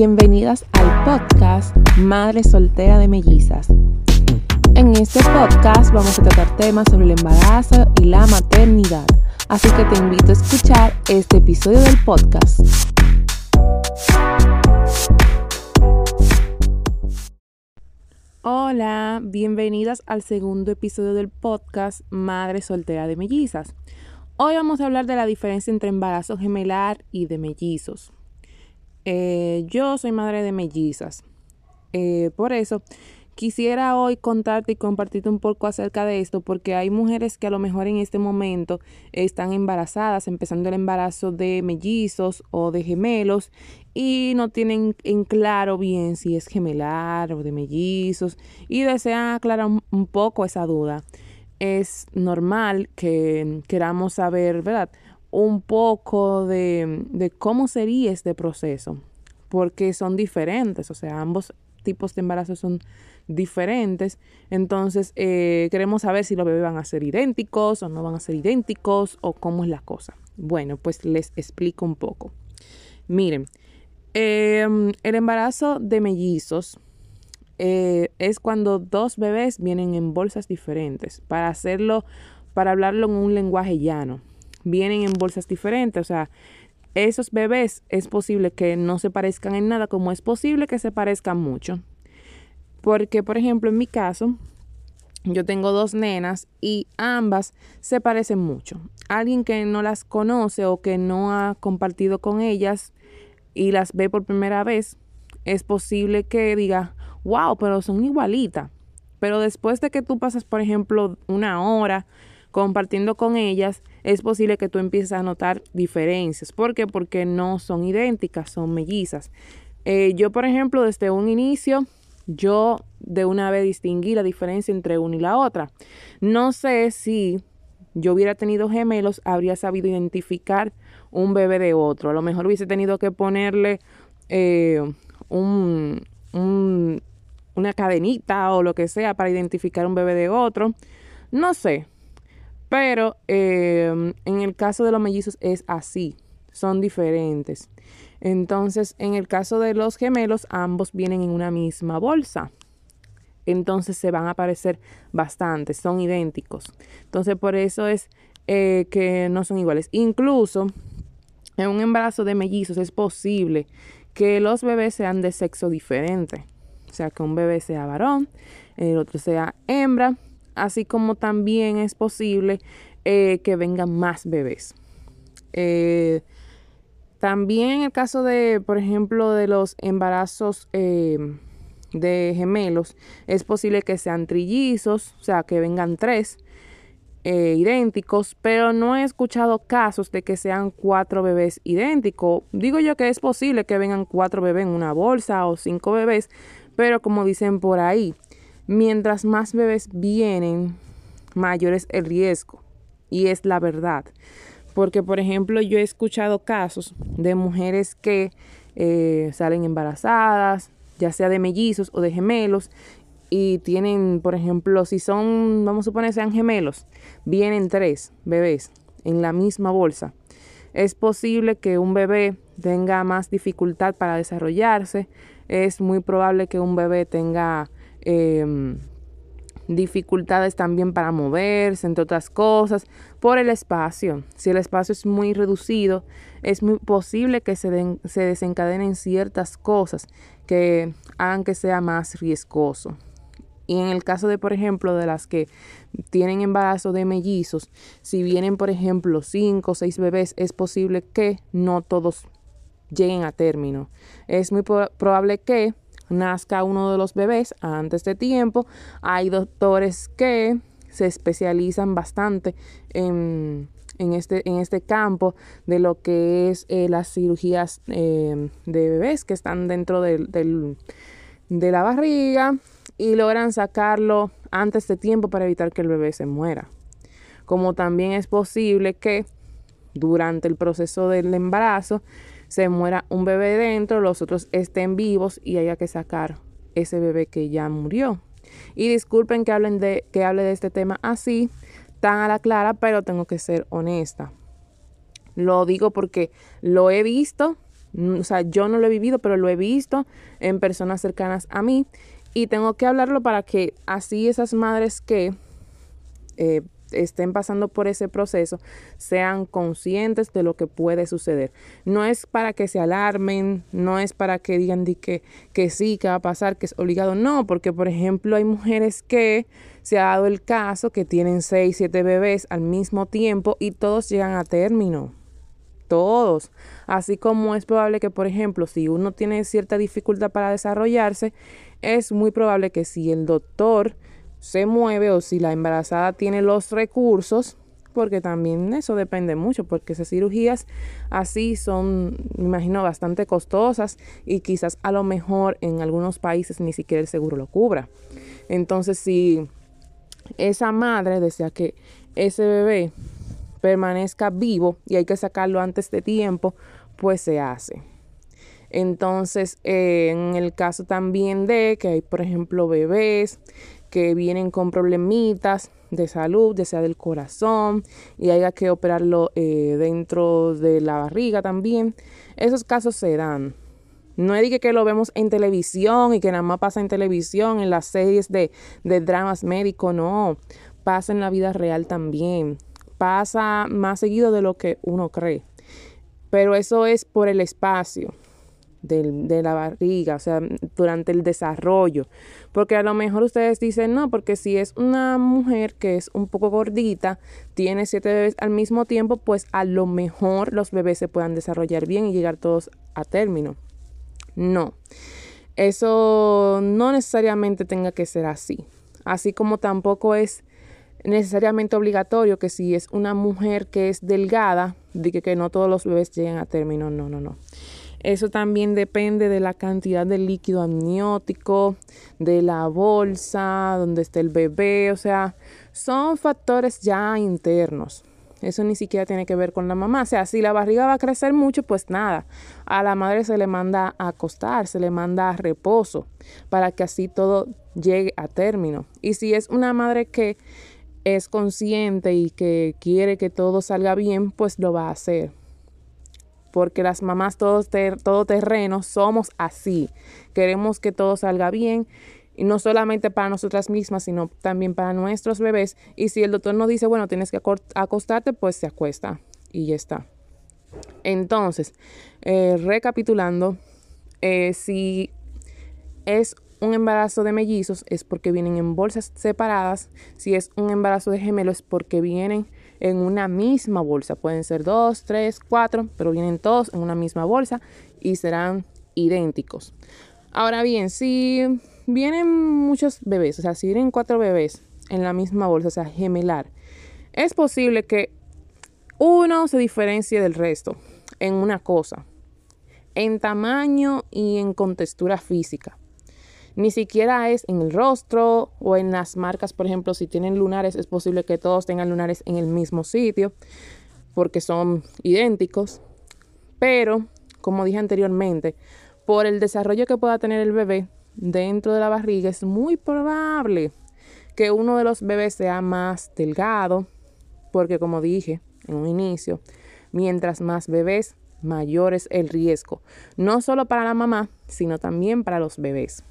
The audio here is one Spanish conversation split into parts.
Bienvenidas al podcast Madre Soltera de Mellizas. En este podcast vamos a tratar temas sobre el embarazo y la maternidad, así que te invito a escuchar este episodio del podcast. Hola, bienvenidas al segundo episodio del podcast Madre Soltera de Mellizas. Hoy vamos a hablar de la diferencia entre embarazo gemelar y de mellizos. Eh, yo soy madre de mellizas. Eh, por eso quisiera hoy contarte y compartirte un poco acerca de esto, porque hay mujeres que a lo mejor en este momento están embarazadas, empezando el embarazo de mellizos o de gemelos, y no tienen en claro bien si es gemelar o de mellizos, y desean aclarar un poco esa duda. Es normal que queramos saber, ¿verdad? Un poco de, cómo sería este proceso, porque son diferentes, o sea, ambos tipos de embarazo son diferentes. Entonces, eh, queremos saber si los bebés van a ser idénticos o no van a ser idénticos o cómo es la cosa. Bueno, pues les explico un poco. Miren, em, el embarazo de mellizos eh, es cuando dos bebés vienen en bolsas diferentes. Para hacerlo, para hablarlo en un lenguaje llano vienen en bolsas diferentes, o sea, esos bebés es posible que no se parezcan en nada, como es posible que se parezcan mucho. Porque, por ejemplo, en mi caso, yo tengo dos nenas y ambas se parecen mucho. Alguien que no las conoce o que no ha compartido con ellas y las ve por primera vez, es posible que diga, wow, pero son igualitas. Pero después de que tú pasas, por ejemplo, una hora compartiendo con ellas, es posible que tú empieces a notar diferencias. ¿Por qué? Porque no son idénticas, son mellizas. Eh, yo, por ejemplo, desde un inicio, yo de una vez distinguí la diferencia entre una y la otra. No sé si yo hubiera tenido gemelos, habría sabido identificar un bebé de otro. A lo mejor hubiese tenido que ponerle eh, un, una cadenita o lo que sea para identificar un bebé de otro. No sé, pero em, en el caso de los mellizos es así, son diferentes. Entonces, en el caso de los gemelos, ambos vienen en una misma bolsa. Entonces se van a parecer bastante, son idénticos. Entonces, por eso es eh, que no son iguales. Incluso en un embarazo de mellizos es posible que los bebés sean de sexo diferente. O sea, que un bebé sea varón, el otro sea hembra así como también es posible eh, que vengan más bebés. Eh, también en el caso de, por ejemplo, de los embarazos eh, de gemelos, es posible que sean trillizos, o sea, que vengan tres idénticos, pero no he escuchado casos de que sean cuatro bebés idénticos. Digo yo que es posible que vengan cuatro bebés en una bolsa o cinco bebés, pero como dicen por ahí, Mientras más bebés vienen, mayor es el riesgo. Y es la verdad. Porque, por ejemplo, yo he escuchado casos de mujeres que eh, salen embarazadas, ya sea de mellizos o de gemelos, y tienen, por ejemplo, si son, vamos a suponer, sean gemelos, vienen tres bebés en la misma bolsa. Es posible que un bebé tenga más dificultad para desarrollarse. Es muy probable que un bebé tenga Em, dificultades también para moverse, entre otras cosas, por el espacio. Si el espacio es muy reducido, es muy posible que se, se desencadenen ciertas cosas que hagan que sea más riesgoso. Y en el caso de, por ejemplo, de las que tienen embarazo de mellizos, si vienen, por ejemplo, cinco o seis bebés, es posible que no todos lleguen a término. Es muy probable que nazca uno de los bebés antes de tiempo. Hay doctores que se especializan bastante en, este, en este campo de lo que es eh, las cirugías eh, de bebés que están dentro de la barriga y logran sacarlo antes de tiempo para evitar que el bebé se muera. Como también es posible que durante el proceso del embarazo se muera un bebé dentro, los otros estén vivos y haya que sacar ese bebé que ya murió. Y disculpen que hablen de que hable de este tema así, tan a la clara, pero tengo que ser honesta. Lo digo porque lo he visto O sea, yo no lo he vivido, pero lo he visto en personas cercanas a mí y tengo que hablarlo para que así esas madres que eh, estén pasando por ese proceso sean conscientes de lo que puede suceder. No es para que se alarmen, no es para que digan que, que sí, que va a pasar, que es obligado, no, porque por ejemplo hay mujeres que se ha dado el caso que tienen 6, 7 bebés al mismo tiempo y todos llegan a término. Todos. Así como es probable que, por ejemplo, si uno tiene cierta dificultad para desarrollarse, es muy probable que si el doctor se mueve o si la embarazada tiene los recursos, porque también eso depende mucho, porque esas cirugías así son, me imagino, bastante costosas y quizás a lo mejor en algunos países ni siquiera el seguro lo cubra. Entonces, si esa madre desea que ese bebé permanezca vivo y hay que sacarlo antes de tiempo, pues se hace. Entonces, en el caso también de que hay, por ejemplo, bebés que vienen con problemitas de salud, ya sea del corazón, y haya que operarlo eh, dentro de la barriga también. Esos casos se dan. No es que, lo vemos en televisión y que nada más pasa en televisión, en las series de, de dramas médicos, no. Pasa en la vida real también. Pasa más seguido de lo que uno cree. Pero eso es por el espacio de la barriga, o sea, durante el desarrollo. Porque a lo mejor ustedes dicen, no, porque si es una mujer que es un poco gordita, tiene siete bebés al mismo tiempo, pues a lo mejor los bebés se puedan desarrollar bien y llegar todos a término. No, eso no necesariamente tenga que ser así. Así como tampoco es necesariamente obligatorio que si es una mujer que es delgada, diga que no todos los bebés lleguen a término. No, no, no. Eso también depende de la cantidad de líquido amniótico, de la bolsa, donde esté el bebé, o sea, son factores ya internos. Eso ni siquiera tiene que ver con la mamá. O sea, si la barriga va a crecer mucho, pues nada. A la madre se le manda a acostar, se le manda a reposo, para que así todo llegue a término. Y si es una madre que es consciente y que quiere que todo salga bien, pues lo va a hacer porque las mamás todos todo terreno somos así. Queremos que todo salga bien y no solamente para nosotras mismas, sino también para nuestros bebés. Y si el doctor nos dice, bueno, tienes que acostarte, pues se acuesta y ya está. Entonces, eh, recapitulando, eh, si es un embarazo de mellizos es porque vienen en bolsas separadas. Si es un embarazo de gemelos es porque vienen en una misma bolsa. Pueden ser dos, tres, cuatro, pero vienen todos en una misma bolsa y serán idénticos. Ahora bien, si vienen muchos bebés, o sea, si vienen cuatro bebés en la misma bolsa, o sea, gemelar, es posible que uno se diferencie del resto en una cosa, en tamaño y en contextura física. Ni siquiera es en el rostro o en las marcas, por ejemplo, si tienen lunares, es posible que todos tengan lunares en el mismo sitio porque son idénticos. Pero, como dije anteriormente, por el desarrollo que pueda tener el bebé dentro de la barriga, es muy probable que uno de los bebés sea más delgado, porque como dije en un inicio, mientras más bebés, mayor es el riesgo, no solo para la mamá, sino también para los bebés.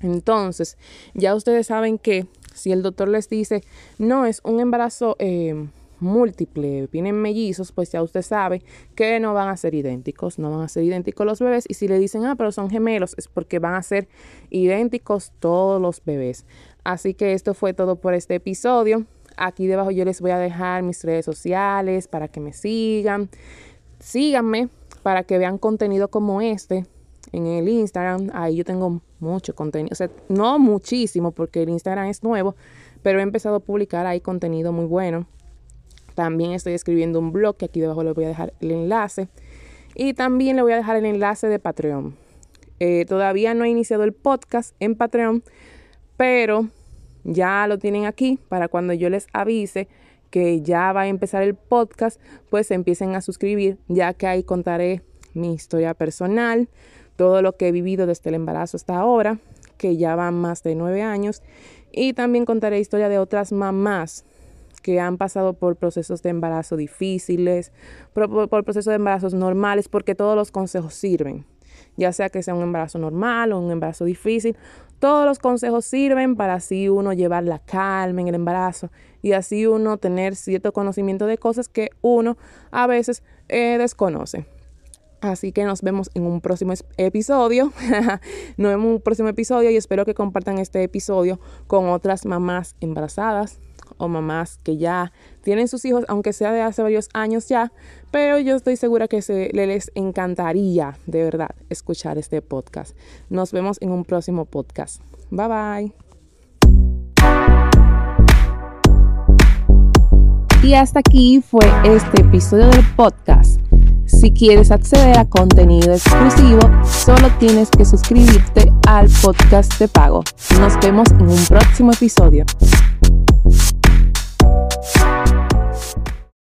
Entonces, ya ustedes saben que si el doctor les dice, no, es un embarazo eh, múltiple, vienen mellizos, pues ya usted sabe que no van a ser idénticos, no van a ser idénticos los bebés. Y si le dicen, ah, pero son gemelos, es porque van a ser idénticos todos los bebés. Así que esto fue todo por este episodio. Aquí debajo yo les voy a dejar mis redes sociales para que me sigan. Síganme para que vean contenido como este en el Instagram. Ahí yo tengo mucho contenido, o sea, no muchísimo porque el Instagram es nuevo, pero he empezado a publicar ahí contenido muy bueno. También estoy escribiendo un blog que aquí debajo les voy a dejar el enlace. Y también le voy a dejar el enlace de Patreon. Eh, todavía no he iniciado el podcast en Patreon, pero ya lo tienen aquí para cuando yo les avise que ya va a empezar el podcast, pues empiecen a suscribir, ya que ahí contaré mi historia personal, todo lo que he vivido desde el embarazo hasta ahora, que ya van más de nueve años. Y también contaré historia de otras mamás que han pasado por procesos de embarazo difíciles, por, procesos de embarazos normales, porque todos los consejos sirven ya sea que sea un embarazo normal o un embarazo difícil. Todos los consejos sirven para así uno llevar la calma en el embarazo y así uno tener cierto conocimiento de cosas que uno a veces eh, desconoce. Así que nos vemos en un próximo episodio. nos vemos en un próximo episodio y espero que compartan este episodio con otras mamás embarazadas o mamás que ya tienen sus hijos, aunque sea de hace varios años ya, pero yo estoy segura que se, les encantaría de verdad escuchar este podcast. Nos vemos en un próximo podcast. Bye bye. Y hasta aquí fue este episodio del podcast. Si quieres acceder a contenido exclusivo, solo tienes que suscribirte al podcast de pago. Nos vemos en un próximo episodio.